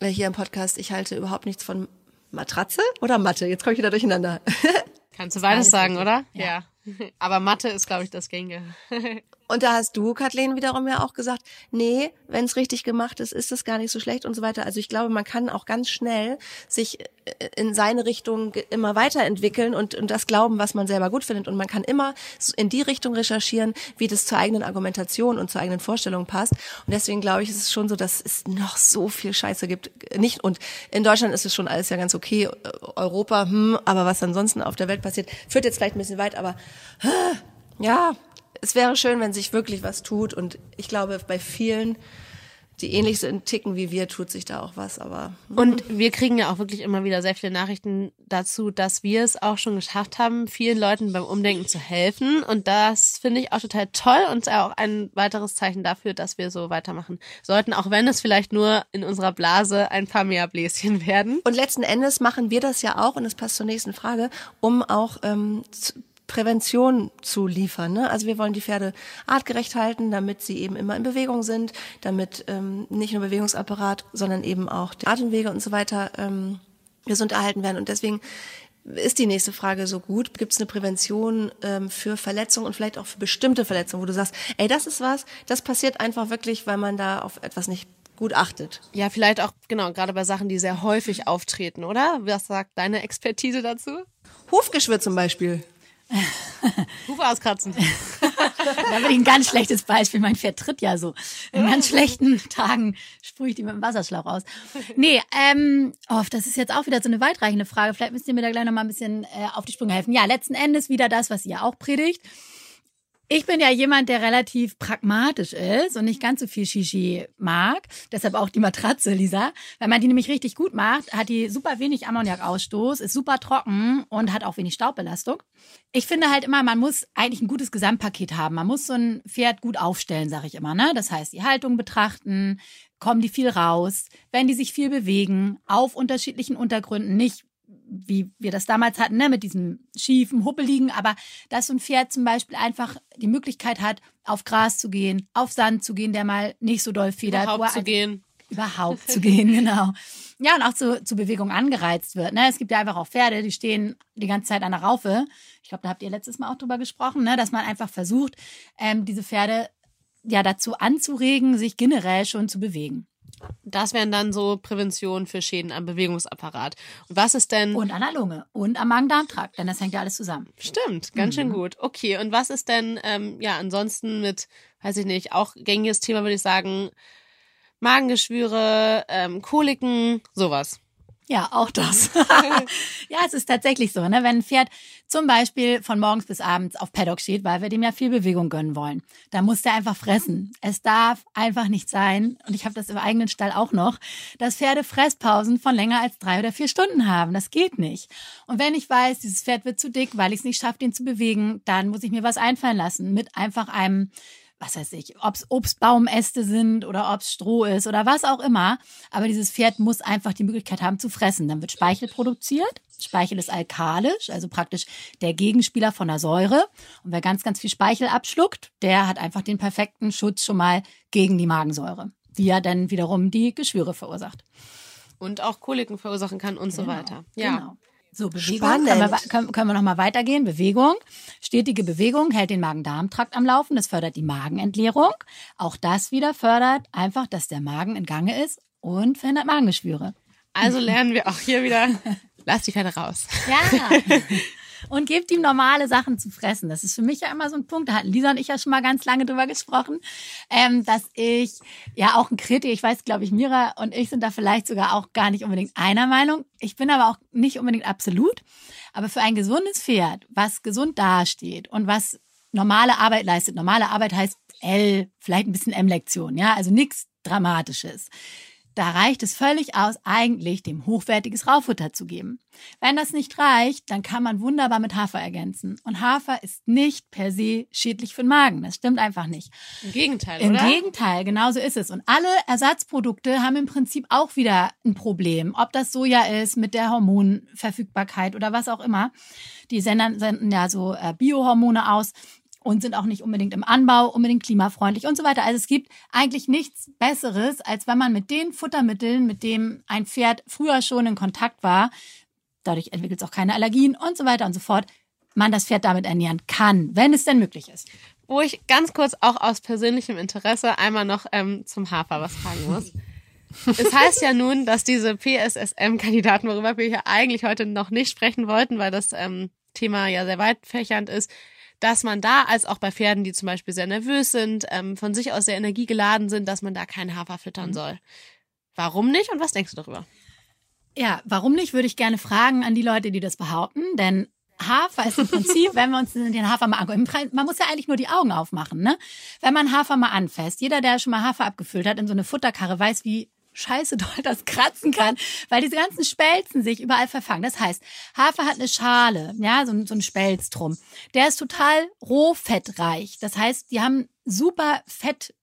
Speaker 2: äh, hier im Podcast, ich halte überhaupt nichts von Matratze oder Matte. Jetzt komme ich wieder durcheinander.
Speaker 4: Kannst du beides sagen, oder? ja. ja. Aber Mathe ist, glaube ich, das Gänge.
Speaker 2: und da hast du, Kathleen, wiederum ja auch gesagt, nee, wenn es richtig gemacht ist, ist es gar nicht so schlecht und so weiter. Also ich glaube, man kann auch ganz schnell sich äh, in seine Richtung immer weiterentwickeln und, und das glauben, was man selber gut findet. Und man kann immer in die Richtung recherchieren, wie das zur eigenen Argumentation und zur eigenen Vorstellung passt. Und deswegen glaube ich, ist es schon so, dass es noch so viel Scheiße gibt. Nicht, und in Deutschland ist es schon alles ja ganz okay. Europa, hm, aber was ansonsten auf der Welt passiert, führt jetzt vielleicht ein bisschen weit, aber ja, es wäre schön, wenn sich wirklich was tut. Und ich glaube, bei vielen, die ähnlich sind, ticken wie wir, tut sich da auch was. Aber
Speaker 4: hm. und wir kriegen ja auch wirklich immer wieder sehr viele Nachrichten dazu, dass wir es auch schon geschafft haben, vielen Leuten beim Umdenken zu helfen. Und das finde ich auch total toll und auch ein weiteres Zeichen dafür, dass wir so weitermachen sollten, auch wenn es vielleicht nur in unserer Blase ein paar mehr Bläschen werden.
Speaker 2: Und letzten Endes machen wir das ja auch, und das passt zur nächsten Frage, um auch ähm, Prävention zu liefern. Ne? Also wir wollen die Pferde artgerecht halten, damit sie eben immer in Bewegung sind, damit ähm, nicht nur Bewegungsapparat, sondern eben auch die Atemwege und so weiter ähm, gesund erhalten werden. Und deswegen ist die nächste Frage so gut? Gibt es eine Prävention ähm, für Verletzungen und vielleicht auch für bestimmte Verletzungen, wo du sagst, ey, das ist was, das passiert einfach wirklich, weil man da auf etwas nicht gut achtet.
Speaker 4: Ja, vielleicht auch, genau, gerade bei Sachen, die sehr häufig auftreten, oder? Was sagt deine Expertise dazu?
Speaker 2: Hufgeschwür zum Beispiel.
Speaker 4: Hufe auskratzen.
Speaker 3: da bin ich ein ganz schlechtes Beispiel. Mein Pferd tritt ja so. In ganz schlechten Tagen sprühe ich die mit dem Wasserschlauch aus. Nee, ähm, oh, das ist jetzt auch wieder so eine weitreichende Frage. Vielleicht müsst ihr mir da gleich noch mal ein bisschen äh, auf die Sprünge helfen. Ja, letzten Endes wieder das, was ihr auch predigt. Ich bin ja jemand, der relativ pragmatisch ist und nicht ganz so viel Shishi mag. Deshalb auch die Matratze, Lisa. Wenn man die nämlich richtig gut macht, hat die super wenig Ammoniakausstoß, ist super trocken und hat auch wenig Staubbelastung. Ich finde halt immer, man muss eigentlich ein gutes Gesamtpaket haben. Man muss so ein Pferd gut aufstellen, sage ich immer. Ne? Das heißt, die Haltung betrachten, kommen die viel raus, wenn die sich viel bewegen, auf unterschiedlichen Untergründen, nicht wie wir das damals hatten, ne, mit diesem schiefen, huppeligen, aber dass so ein Pferd zum Beispiel einfach die Möglichkeit hat, auf Gras zu gehen, auf Sand zu gehen, der mal nicht so doll federt.
Speaker 4: Überhaupt zu gehen.
Speaker 3: Überhaupt zu gehen, genau. Ja, und auch zu, zu Bewegung angereizt wird. Ne? Es gibt ja einfach auch Pferde, die stehen die ganze Zeit an der Raufe. Ich glaube, da habt ihr letztes Mal auch drüber gesprochen, ne? dass man einfach versucht, ähm, diese Pferde ja dazu anzuregen, sich generell schon zu bewegen.
Speaker 4: Das wären dann so Prävention für Schäden am Bewegungsapparat. Und was ist denn.
Speaker 3: Und an der Lunge und am Magen-Darm-Trakt, denn das hängt ja alles zusammen.
Speaker 4: Stimmt, ganz schön gut. Okay, und was ist denn, ähm, ja, ansonsten mit, weiß ich nicht, auch gängiges Thema, würde ich sagen, Magengeschwüre, ähm, Koliken, sowas.
Speaker 3: Ja, auch das. ja, es ist tatsächlich so, ne? Wenn ein Pferd zum Beispiel von morgens bis abends auf Paddock steht, weil wir dem ja viel Bewegung gönnen wollen, dann muss der einfach fressen. Es darf einfach nicht sein, und ich habe das im eigenen Stall auch noch, dass Pferde Fresspausen von länger als drei oder vier Stunden haben. Das geht nicht. Und wenn ich weiß, dieses Pferd wird zu dick, weil ich es nicht schaffe, den zu bewegen, dann muss ich mir was einfallen lassen mit einfach einem was weiß ich, ob es Obstbaumäste sind oder ob es Stroh ist oder was auch immer. Aber dieses Pferd muss einfach die Möglichkeit haben zu fressen. Dann wird Speichel produziert. Speichel ist alkalisch, also praktisch der Gegenspieler von der Säure. Und wer ganz, ganz viel Speichel abschluckt, der hat einfach den perfekten Schutz schon mal gegen die Magensäure, die ja dann wiederum die Geschwüre verursacht.
Speaker 4: Und auch Koliken verursachen kann und genau, so weiter. Ja. Genau.
Speaker 3: So, Bewegung. Spannend. Können wir, können, können wir nochmal weitergehen? Bewegung. Stetige Bewegung hält den Magen-Darm-Trakt am Laufen. Das fördert die Magenentleerung. Auch das wieder fördert einfach, dass der Magen in Gange ist und verhindert Magengeschwüre.
Speaker 4: Also lernen wir auch hier wieder, lass die Pferde raus.
Speaker 3: Ja. und gebt ihm normale Sachen zu fressen. Das ist für mich ja immer so ein Punkt. Da hatten Lisa und ich ja schon mal ganz lange drüber gesprochen, ähm, dass ich ja auch ein Kritiker, ich weiß, glaube ich, Mira und ich sind da vielleicht sogar auch gar nicht unbedingt einer Meinung. Ich bin aber auch nicht unbedingt absolut. Aber für ein gesundes Pferd, was gesund dasteht und was normale Arbeit leistet, normale Arbeit heißt L, vielleicht ein bisschen M-Lektion, ja, also nichts Dramatisches da reicht es völlig aus, eigentlich dem hochwertiges Raufutter zu geben. Wenn das nicht reicht, dann kann man wunderbar mit Hafer ergänzen. Und Hafer ist nicht per se schädlich für den Magen. Das stimmt einfach nicht.
Speaker 4: Im Gegenteil,
Speaker 3: Im
Speaker 4: oder?
Speaker 3: Im Gegenteil, genauso ist es. Und alle Ersatzprodukte haben im Prinzip auch wieder ein Problem. Ob das Soja ist mit der Hormonverfügbarkeit oder was auch immer. Die senden, senden ja so äh, Biohormone aus und sind auch nicht unbedingt im Anbau, unbedingt klimafreundlich und so weiter. Also es gibt eigentlich nichts Besseres, als wenn man mit den Futtermitteln, mit dem ein Pferd früher schon in Kontakt war, dadurch entwickelt es auch keine Allergien und so weiter und so fort, man das Pferd damit ernähren kann, wenn es denn möglich ist.
Speaker 4: Wo ich ganz kurz auch aus persönlichem Interesse einmal noch ähm, zum Hafer was fragen muss. es heißt ja nun, dass diese PSSM-Kandidaten, worüber wir hier eigentlich heute noch nicht sprechen wollten, weil das ähm, Thema ja sehr weitfächernd ist, dass man da, als auch bei Pferden, die zum Beispiel sehr nervös sind, ähm, von sich aus sehr energiegeladen sind, dass man da keinen Hafer füttern mhm. soll. Warum nicht und was denkst du darüber?
Speaker 3: Ja, warum nicht, würde ich gerne fragen an die Leute, die das behaupten, denn Hafer ist im Prinzip, wenn wir uns den Hafer mal angucken, man muss ja eigentlich nur die Augen aufmachen, ne? Wenn man Hafer mal anfasst, jeder, der schon mal Hafer abgefüllt hat in so eine Futterkarre, weiß, wie scheiße doll das kratzen kann, weil diese ganzen Spelzen sich überall verfangen. Das heißt, Hafer hat eine Schale, ja, so, so ein Spelz drum. Der ist total rohfettreich. Das heißt, die haben super Fett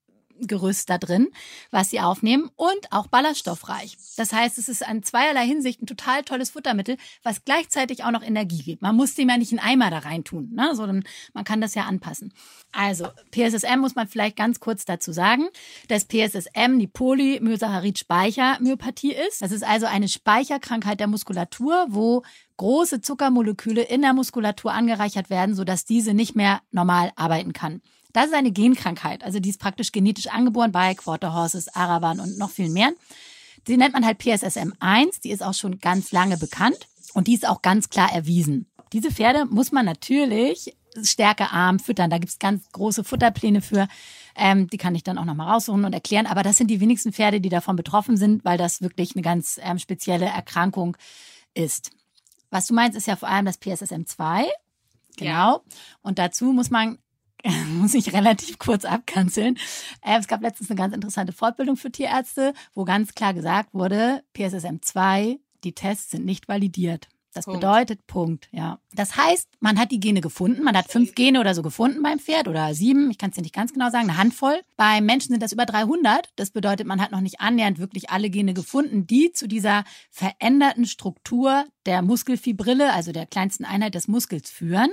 Speaker 3: Gerüst da drin, was sie aufnehmen und auch ballaststoffreich. Das heißt, es ist an zweierlei Hinsicht ein total tolles Futtermittel, was gleichzeitig auch noch Energie gibt. Man muss dem ja nicht einen Eimer da rein tun, ne? sondern man kann das ja anpassen. Also, PSSM muss man vielleicht ganz kurz dazu sagen, dass PSSM die Polymyosaccharid-Speichermyopathie ist. Das ist also eine Speicherkrankheit der Muskulatur, wo große Zuckermoleküle in der Muskulatur angereichert werden, sodass diese nicht mehr normal arbeiten kann. Das ist eine Genkrankheit, also die ist praktisch genetisch angeboren bei Quarter Horses, Araban und noch viel mehr. Die nennt man halt PSSM1, die ist auch schon ganz lange bekannt und die ist auch ganz klar erwiesen. Diese Pferde muss man natürlich stärkearm füttern. Da gibt's ganz große Futterpläne für. Ähm, die kann ich dann auch nochmal raussuchen und erklären. Aber das sind die wenigsten Pferde, die davon betroffen sind, weil das wirklich eine ganz ähm, spezielle Erkrankung ist. Was du meinst, ist ja vor allem das PSSM2. Genau. Ja. Und dazu muss man muss ich relativ kurz abkanzeln. Äh, es gab letztens eine ganz interessante Fortbildung für Tierärzte, wo ganz klar gesagt wurde, PSSM 2, die Tests sind nicht validiert. Das Punkt. bedeutet Punkt, ja. Das heißt, man hat die Gene gefunden, man hat fünf Gene oder so gefunden beim Pferd oder sieben, ich kann es dir nicht ganz genau sagen, eine Handvoll. Beim Menschen sind das über 300. Das bedeutet, man hat noch nicht annähernd wirklich alle Gene gefunden, die zu dieser veränderten Struktur der Muskelfibrille, also der kleinsten Einheit des Muskels führen.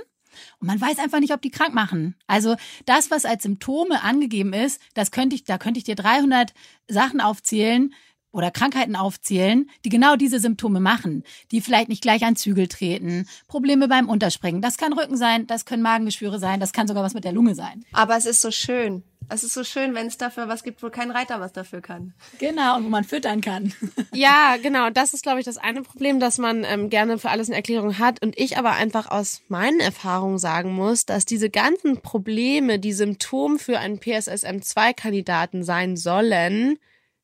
Speaker 3: Und man weiß einfach nicht, ob die krank machen. Also das, was als Symptome angegeben ist, das könnte ich, da könnte ich dir 300 Sachen aufzählen, oder Krankheiten aufzählen, die genau diese Symptome machen, die vielleicht nicht gleich an Zügel treten, Probleme beim Unterspringen. Das kann Rücken sein, das können Magengeschwüre sein, das kann sogar was mit der Lunge sein.
Speaker 2: Aber es ist so schön. Es ist so schön, wenn es dafür was gibt, wo kein Reiter was dafür kann.
Speaker 3: Genau, und wo man füttern kann.
Speaker 4: Ja, genau. Das ist, glaube ich, das eine Problem, dass man ähm, gerne für alles eine Erklärung hat. Und ich aber einfach aus meinen Erfahrungen sagen muss, dass diese ganzen Probleme, die Symptom für einen PSSM2-Kandidaten sein sollen,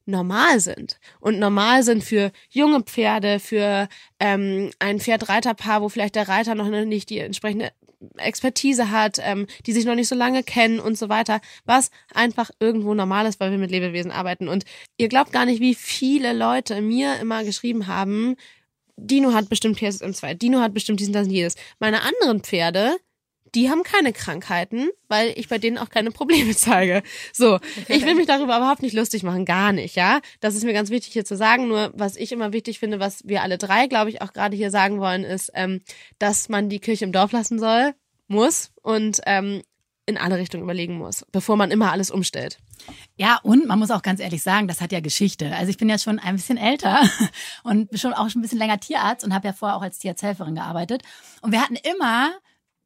Speaker 4: normal sind und normal sind für junge Pferde, für ähm, ein Pferd-Reiter-Paar, wo vielleicht der Reiter noch nicht die entsprechende Expertise hat, ähm, die sich noch nicht so lange kennen und so weiter, was einfach irgendwo normal ist, weil wir mit Lebewesen arbeiten. Und ihr glaubt gar nicht, wie viele Leute mir immer geschrieben haben, Dino hat bestimmt PSM2, Dino hat bestimmt diesen, das und jedes. Meine anderen Pferde, die haben keine Krankheiten, weil ich bei denen auch keine Probleme zeige. So, ich will mich darüber überhaupt nicht lustig machen, gar nicht, ja. Das ist mir ganz wichtig hier zu sagen. Nur was ich immer wichtig finde, was wir alle drei, glaube ich, auch gerade hier sagen wollen, ist, ähm, dass man die Kirche im Dorf lassen soll, muss und ähm, in alle Richtungen überlegen muss, bevor man immer alles umstellt.
Speaker 3: Ja, und man muss auch ganz ehrlich sagen, das hat ja Geschichte. Also ich bin ja schon ein bisschen älter und schon auch schon ein bisschen länger Tierarzt und habe ja vorher auch als Tierarzthelferin gearbeitet. Und wir hatten immer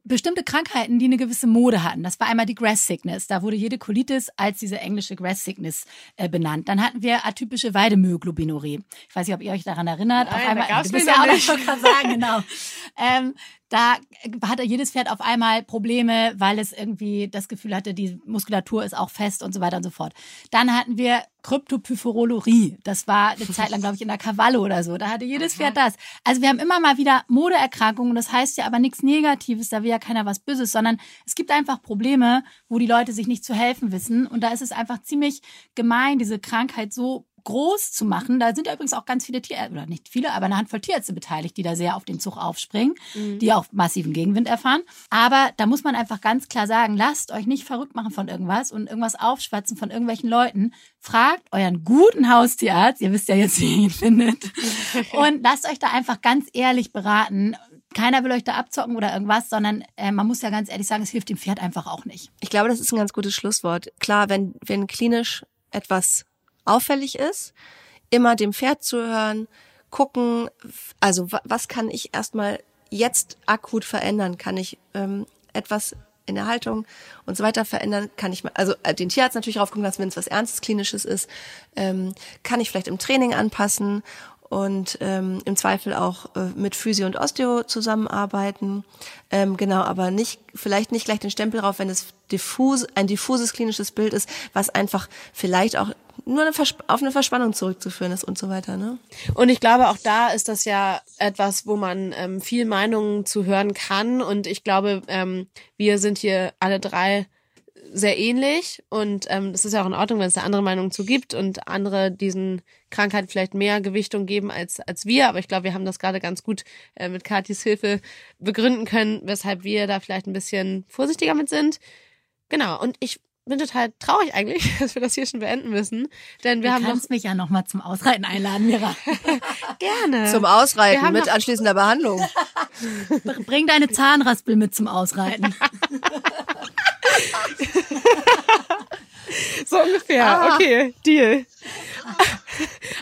Speaker 3: bestimmte Krankheiten, die eine gewisse Mode hatten. Das war einmal die Grass Sickness. Da wurde jede Colitis als diese englische Grass Sickness äh, benannt. Dann hatten wir atypische Weidemyoglobinurie. Ich weiß nicht, ob ihr euch daran erinnert.
Speaker 4: Nein,
Speaker 3: Auf einmal,
Speaker 4: da gab's
Speaker 3: ja
Speaker 4: noch
Speaker 3: auch
Speaker 4: nicht.
Speaker 3: schon gerade sagen, genau. ähm, da hatte jedes Pferd auf einmal Probleme, weil es irgendwie das Gefühl hatte, die Muskulatur ist auch fest und so weiter und so fort. Dann hatten wir Kryptopyphorolorie. Das war eine Zeit lang, glaube ich, in der Cavallo oder so. Da hatte jedes Pferd das. Also wir haben immer mal wieder Modeerkrankungen. Das heißt ja aber nichts Negatives, da will ja keiner was Böses, sondern es gibt einfach Probleme, wo die Leute sich nicht zu helfen wissen. Und da ist es einfach ziemlich gemein, diese Krankheit so groß zu machen. Da sind ja übrigens auch ganz viele Tierärzte, oder nicht viele, aber eine Handvoll Tierärzte beteiligt, die da sehr auf den Zug aufspringen, die auch massiven Gegenwind erfahren. Aber da muss man einfach ganz klar sagen, lasst euch nicht verrückt machen von irgendwas und irgendwas aufschwatzen von irgendwelchen Leuten. Fragt euren guten Haustierarzt, ihr wisst ja jetzt, wie ihr ihn findet, und lasst euch da einfach ganz ehrlich beraten. Keiner will euch da abzocken oder irgendwas, sondern äh, man muss ja ganz ehrlich sagen, es hilft dem Pferd einfach auch nicht.
Speaker 2: Ich glaube, das ist ein ganz gutes Schlusswort. Klar, wenn, wenn klinisch etwas auffällig ist, immer dem Pferd zuhören, gucken, also wa- was kann ich erstmal jetzt akut verändern? Kann ich ähm, etwas in der Haltung und so weiter verändern? Kann ich mal, also äh, den Tierarzt natürlich drauf gucken lassen, wenn es was Ernstes, Klinisches ist. Ähm, kann ich vielleicht im Training anpassen und ähm, im Zweifel auch äh, mit Physio und Osteo zusammenarbeiten. Ähm, genau, aber nicht vielleicht nicht gleich den Stempel drauf, wenn es diffus ein diffuses klinisches Bild ist, was einfach vielleicht auch nur eine auf eine Verspannung zurückzuführen ist und so weiter. Ne?
Speaker 4: Und ich glaube, auch da ist das ja etwas, wo man ähm, viel Meinungen zu hören kann. Und ich glaube, ähm, wir sind hier alle drei sehr ähnlich und ähm, es ist ja auch in Ordnung, wenn es da andere Meinungen zu gibt und andere diesen Krankheiten vielleicht mehr Gewichtung geben als als wir. Aber ich glaube, wir haben das gerade ganz gut äh, mit Katis Hilfe begründen können, weshalb wir da vielleicht ein bisschen vorsichtiger mit sind. Genau. Und ich bin total traurig eigentlich, dass wir das hier schon beenden müssen, denn wir
Speaker 3: du
Speaker 4: haben noch
Speaker 3: kannst mich ja noch mal zum Ausreiten einladen, Mira.
Speaker 4: gerne
Speaker 2: Zum Ausreiten mit
Speaker 4: noch-
Speaker 2: anschließender Behandlung.
Speaker 3: Bring deine Zahnraspel mit zum Ausreiten.
Speaker 4: So ungefähr.
Speaker 2: Ah.
Speaker 4: Okay, Deal.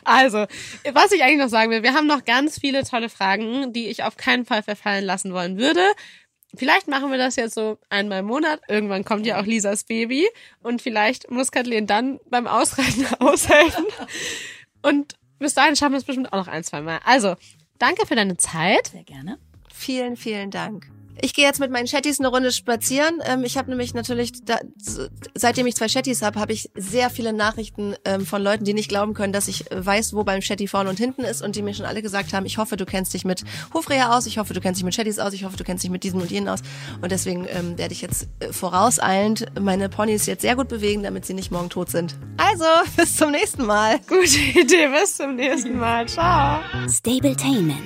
Speaker 4: Also, was ich eigentlich noch sagen will, wir haben noch ganz viele tolle Fragen, die ich auf keinen Fall verfallen lassen wollen würde. Vielleicht machen wir das jetzt so einmal im Monat. Irgendwann kommt ja auch Lisas Baby und vielleicht muss Kathleen dann beim Ausreiten aushelfen. Und bis dahin schaffen wir es bestimmt auch noch ein, zwei Mal. Also, danke für deine Zeit.
Speaker 3: Sehr gerne.
Speaker 2: Vielen, vielen Dank. Ich gehe jetzt mit meinen Chattis eine Runde spazieren. Ähm, ich habe nämlich natürlich, da, seitdem ich zwei Chattis habe, habe ich sehr viele Nachrichten ähm, von Leuten, die nicht glauben können, dass ich äh, weiß, wo beim Chatty vorne und hinten ist und die mir schon alle gesagt haben, ich hoffe, du kennst dich mit Hofreher aus, ich hoffe, du kennst dich mit Chattis aus, ich hoffe, du kennst dich mit diesem und jenen aus. Und deswegen ähm, werde ich jetzt äh, vorauseilend meine Ponys jetzt sehr gut bewegen, damit sie nicht morgen tot sind. Also, bis zum nächsten Mal.
Speaker 4: Gute Idee. Bis zum nächsten Mal. Ciao.
Speaker 1: Stabletainment,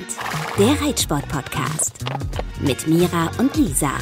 Speaker 1: der Reitsport-Podcast. Mit Mira und Lisa.